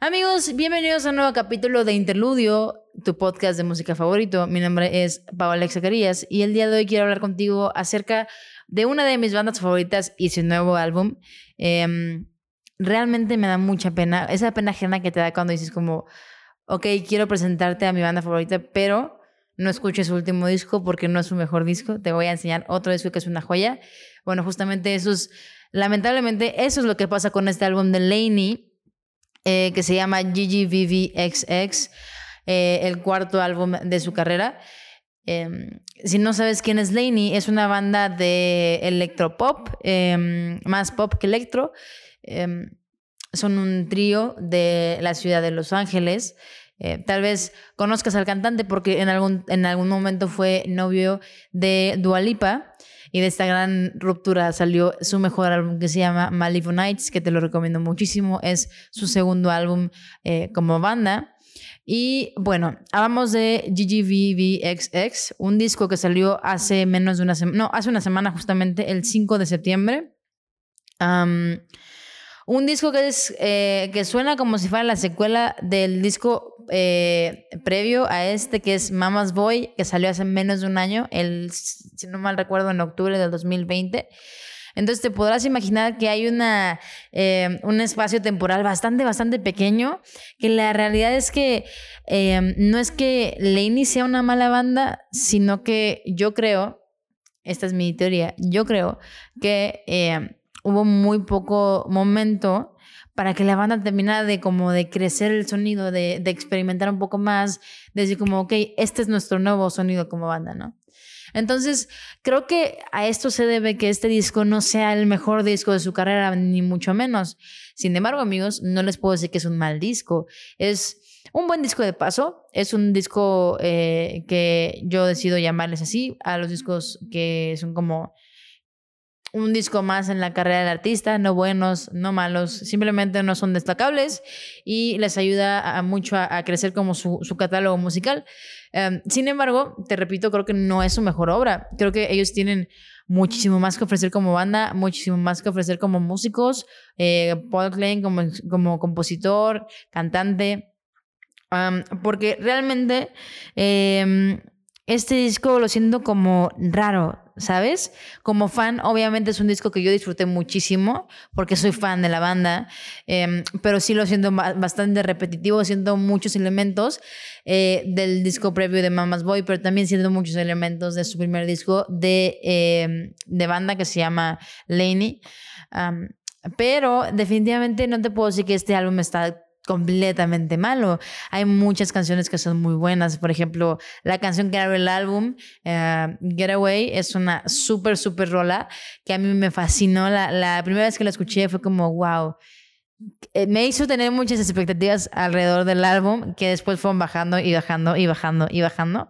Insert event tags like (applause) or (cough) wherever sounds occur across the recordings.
Amigos, bienvenidos a un nuevo capítulo de Interludio, tu podcast de música favorito. Mi nombre es Paola Zacarías y el día de hoy quiero hablar contigo acerca de una de mis bandas favoritas y su nuevo álbum. Em, realmente me da mucha pena, esa pena ajena que te da cuando dices como, ok, quiero presentarte a mi banda favorita, pero no escuches su último disco porque no es su mejor disco. Te voy a enseñar otro disco que es una joya. Bueno, justamente eso es, lamentablemente, eso es lo que pasa con este álbum de Laney eh, que se llama GGVVXX, eh, el cuarto álbum de su carrera. Em, si no sabes quién es Laney, es una banda de electropop, eh, más pop que electro. Em, son un trío de la ciudad de Los Ángeles. Eh, tal vez conozcas al cantante porque en algún, en algún momento fue novio de Dualipa. Y de esta gran ruptura salió su mejor álbum que se llama Malibu Nights, que te lo recomiendo muchísimo. Es su segundo álbum eh, como banda. Y bueno, hablamos de GGVVXX, un disco que salió hace menos de una semana, no, hace una semana justamente, el 5 de septiembre. un disco que, es, eh, que suena como si fuera la secuela del disco eh, previo a este, que es Mama's Boy, que salió hace menos de un año, el, si no mal recuerdo, en octubre del 2020. Entonces te podrás imaginar que hay una, eh, un espacio temporal bastante, bastante pequeño, que la realidad es que eh, no es que Laney sea una mala banda, sino que yo creo, esta es mi teoría, yo creo que hubo muy poco momento para que la banda terminara de como de crecer el sonido, de, de experimentar un poco más, de decir como, ok, este es nuestro nuevo sonido como banda, ¿no? Entonces, creo que a esto se debe que este disco no sea el mejor disco de su carrera, ni mucho menos. Sin embargo, amigos, no les puedo decir que es un mal disco. Es un buen disco de paso. Es un disco eh, que yo decido llamarles así a los discos que son como un disco más en la carrera del artista, no buenos, no malos, simplemente no son destacables y les ayuda mucho a, crecer como su, catálogo musical. Em, sin embargo, te repito, creo que no es su mejor obra. Creo que ellos tienen muchísimo más que ofrecer como banda, muchísimo más que ofrecer como músicos. Eh, Paul Klein como, como compositor, cantante. porque realmente em, este disco lo siento como raro, ¿sabes? Como fan, obviamente es un disco que yo disfruté muchísimo porque soy fan de la banda, em, pero sí lo siento bastante repetitivo, siento muchos elementos eh, del disco previo de Mama's Boy, pero también siento muchos elementos de su primer disco de, em, de banda que se llama Laney. pero definitivamente no te puedo decir que este álbum está completamente malo. Hay muchas canciones que son muy buenas. Por ejemplo, la canción que abre el álbum, uh, Getaway, es una súper, súper rola que a mí me fascinó. La, la, primera vez que la escuché fue como, wow. Eh, me hizo tener muchas expectativas alrededor del álbum que después fueron bajando y bajando y bajando y bajando.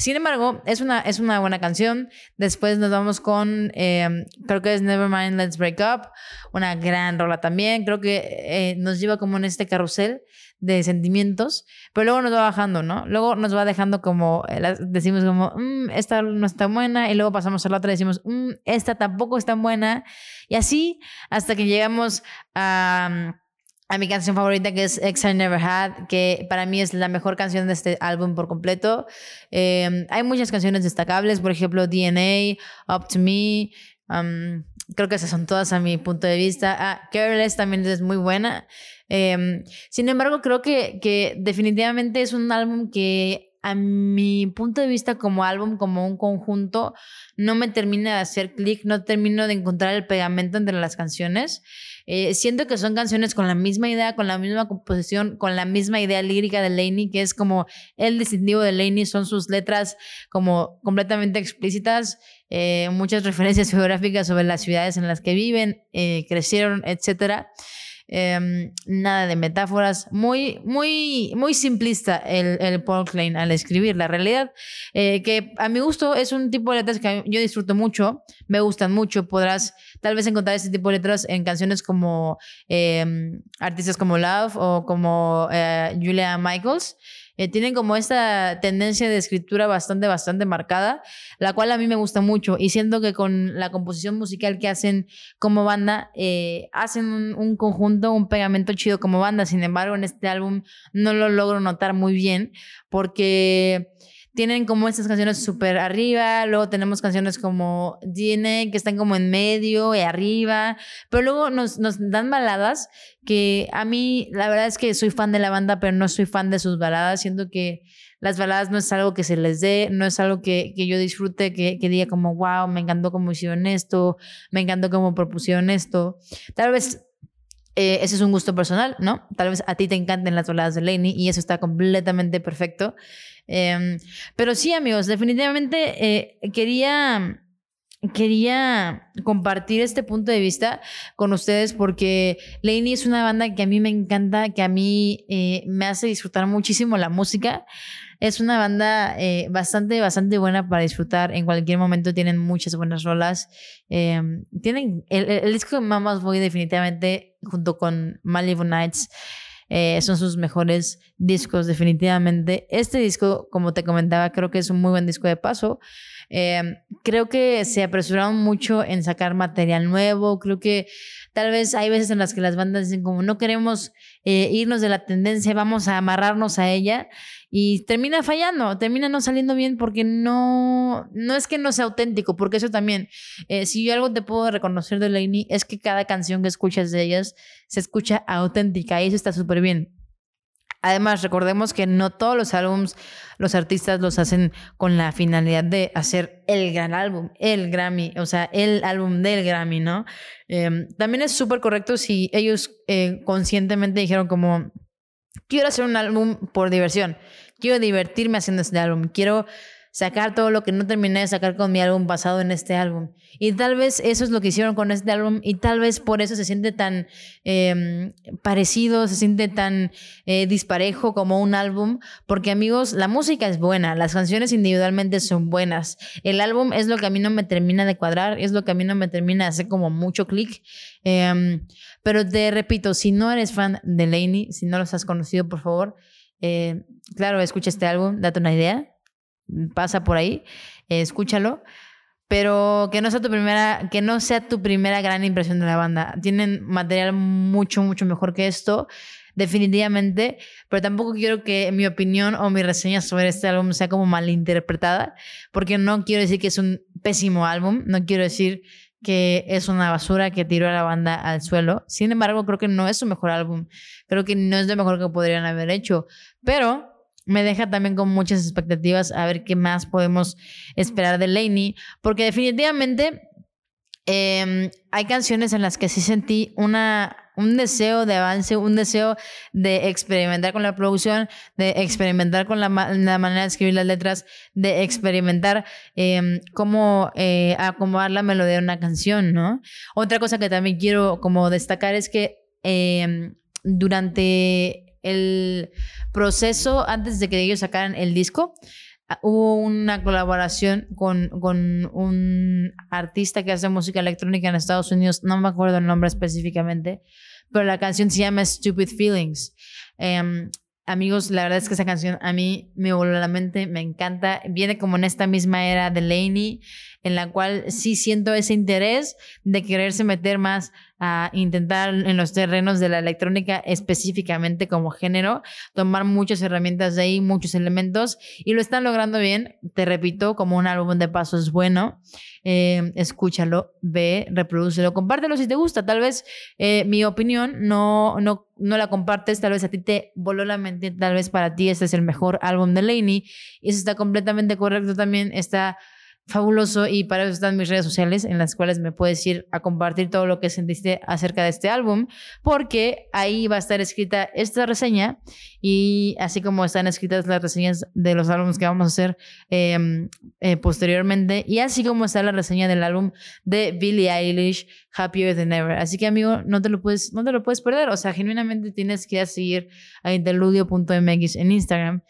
Sin embargo, es una, es una buena canción. Después nos vamos con, em, creo que es Nevermind, Let's Break Up, una gran rola también. Creo que eh, nos lleva como en este carrusel de sentimientos, pero luego nos va bajando, ¿no? Luego nos va dejando como, eh, decimos como, mm, esta no está buena, y luego pasamos a la otra y decimos, mm, esta tampoco está buena, y así hasta que llegamos a a mi canción favorita que es X I Never Had, que para mí es la mejor canción de este álbum por completo. Em, hay muchas canciones destacables, por ejemplo DNA, Up to Me, creo que esas son todas a mi punto de vista. Ah, Careless también es muy buena. Em, sin embargo, creo que, que definitivamente es un álbum que a mi punto de vista como álbum, como un conjunto, no me termina de hacer clic, no termino de encontrar el pegamento entre las canciones. Eh, siento que son canciones con la misma idea, con la misma composición, con la misma idea lírica de Laney, que es como el distintivo de Laney, son sus letras como completamente explícitas, eh, muchas referencias (laughs) geográficas sobre las ciudades en las que viven, eh, crecieron, etcétera. Em, nada de metáforas, muy, muy, muy simplista el, el Paul Klein al escribir. La realidad, eh, que a mi gusto es un tipo de letras que yo disfruto mucho, me gustan mucho. Podrás tal vez encontrar ese tipo de letras en canciones como em, artistas como Love o como eh, Julia Michaels. Eh, tienen como esta tendencia de escritura bastante, bastante marcada, la cual a mí me gusta mucho. Y siento que con la composición musical que hacen como banda, eh, hacen un, un, conjunto, un pegamento chido como banda, sin embargo en este álbum no lo logro notar muy bien porque tienen como estas canciones súper arriba, luego tenemos canciones como DNA que están como en medio y arriba, pero luego nos, nos dan baladas que a mí la verdad es que soy fan de la banda, pero no soy fan de sus baladas, siento que las baladas no es algo que se les dé, no es algo que, que yo disfrute, que, que, diga como, wow, me encantó cómo hicieron esto, me encantó cómo propusieron esto. Tal vez eh, ese es un gusto personal, ¿no? Tal vez a ti te encanten las baladas de Laney y eso está completamente perfecto. Eh, pero sí, amigos, definitivamente eh, quería, quería compartir este punto de vista con ustedes porque Laney es una banda que a mí me encanta, que a mí eh, me hace disfrutar muchísimo la música. Es una banda eh, bastante, bastante buena para disfrutar. En cualquier momento tienen muchas buenas rolas. Eh, tienen el, el, disco de Mamas Boy definitivamente, junto con Malibu Nights, eh, son sus mejores discos definitivamente. Este disco, como te comentaba, creo que es un muy buen disco de paso. Eh, creo que se apresuraron mucho en sacar material nuevo. Creo que tal vez hay veces en las que las bandas dicen como no queremos eh, irnos de la tendencia, vamos a amarrarnos a ella y termina fallando, termina no saliendo bien porque no, no es que no sea auténtico, porque eso también, eh, si yo algo te puedo reconocer de Lainey es que cada canción que escuchas de ellas se escucha auténtica y eso está súper bien. Además, recordemos que no todos los álbums los artistas los hacen con la finalidad de hacer el gran álbum, el Grammy, o sea, el álbum del Grammy, ¿no? Eh, también es súper correcto si ellos eh, conscientemente dijeron como, quiero hacer un álbum por diversión, quiero divertirme haciendo este álbum, quiero sacar todo lo que no terminé de sacar con mi álbum basado en este álbum. Y tal vez eso es lo que hicieron con este álbum y tal vez por eso se siente tan eh, parecido, se siente tan eh, disparejo como un álbum, porque amigos, la música es buena, las canciones individualmente son buenas, el álbum es lo que a mí no me termina de cuadrar, es lo que a mí no me termina de hacer como mucho clic. Eh, pero te repito, si no eres fan de Laney, si no los has conocido, por favor, eh, claro, escucha este álbum, date una idea pasa por ahí, eh, escúchalo. Pero que no sea tu primera, que no sea tu primera gran impresión de la banda. Tienen material mucho, mucho mejor que esto, definitivamente. Pero tampoco quiero que mi opinión o mi reseña sobre este álbum sea como malinterpretada, porque no quiero decir que es un pésimo álbum, no quiero decir que es una basura que tiró a la banda al suelo. Sin embargo, creo que no es su mejor álbum. Creo que no es lo mejor que podrían haber hecho. Pero me deja también con muchas expectativas a ver qué más podemos esperar de Lainey, porque definitivamente eh, hay canciones en las que sí sentí una, un deseo de avance, un deseo de experimentar con la producción, de experimentar con la, manera de escribir las letras, de experimentar eh, cómo acomodar la melodía de una canción, ¿no? Otra cosa que también quiero como destacar es que em, durante el proceso antes de que ellos sacaran el disco. Ah, hubo una colaboración con, con un artista que hace música electrónica en Estados Unidos, no me acuerdo el nombre específicamente, pero la canción se llama Stupid Feelings. Um, amigos, la verdad es que esa canción a mí me voló la mente, me encanta. Viene como en esta misma era de Laney, en la cual sí siento ese interés de quererse meter más a intentar en los terrenos de la electrónica específicamente como género, tomar muchas herramientas de ahí, muchos elementos y lo están logrando bien. Te repito, como un álbum de paso es bueno. Eh, escúchalo, ve, reprodúcelo, compártelo si te gusta. Tal vez eh, mi opinión no, no, no la compartes, tal vez a ti te voló la mente, tal vez para ti este es el mejor álbum de Laney y eso está completamente correcto también. Está fabuloso y para eso están mis redes sociales en las cuales me puedes ir a compartir todo lo que sentiste acerca de este álbum porque ahí va a estar escrita esta reseña y así como están escritas las reseñas de los álbumes que vamos a hacer eh, eh, posteriormente y así como está la reseña del álbum de Billie Eilish Happier Than Ever así que amigo no te lo puedes no te lo puedes perder. O sea genuinamente tienes que seguir a interludio.mx en Instagram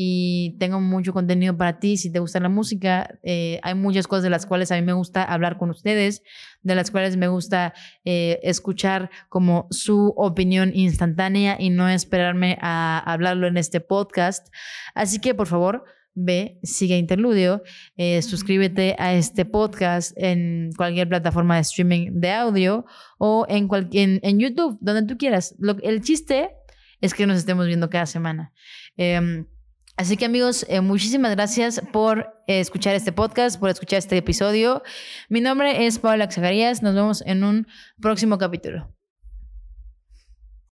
y tengo mucho contenido para ti. Si te gusta la música, eh, hay muchas cosas de las cuales a mí me gusta hablar con ustedes, de las cuales me gusta eh, escuchar como su opinión instantánea y no esperarme a hablarlo en este podcast. Así que por favor, ve, sigue Interludio, eh, suscríbete a este podcast en cualquier plataforma de streaming de audio o en, cualquier, en, YouTube, donde tú quieras. el chiste es que nos estemos viendo cada semana. Em, Así que amigos, eh, muchísimas gracias por eh, escuchar este podcast, por escuchar este episodio. Mi nombre es Paula Zagarías. Nos vemos en un próximo capítulo.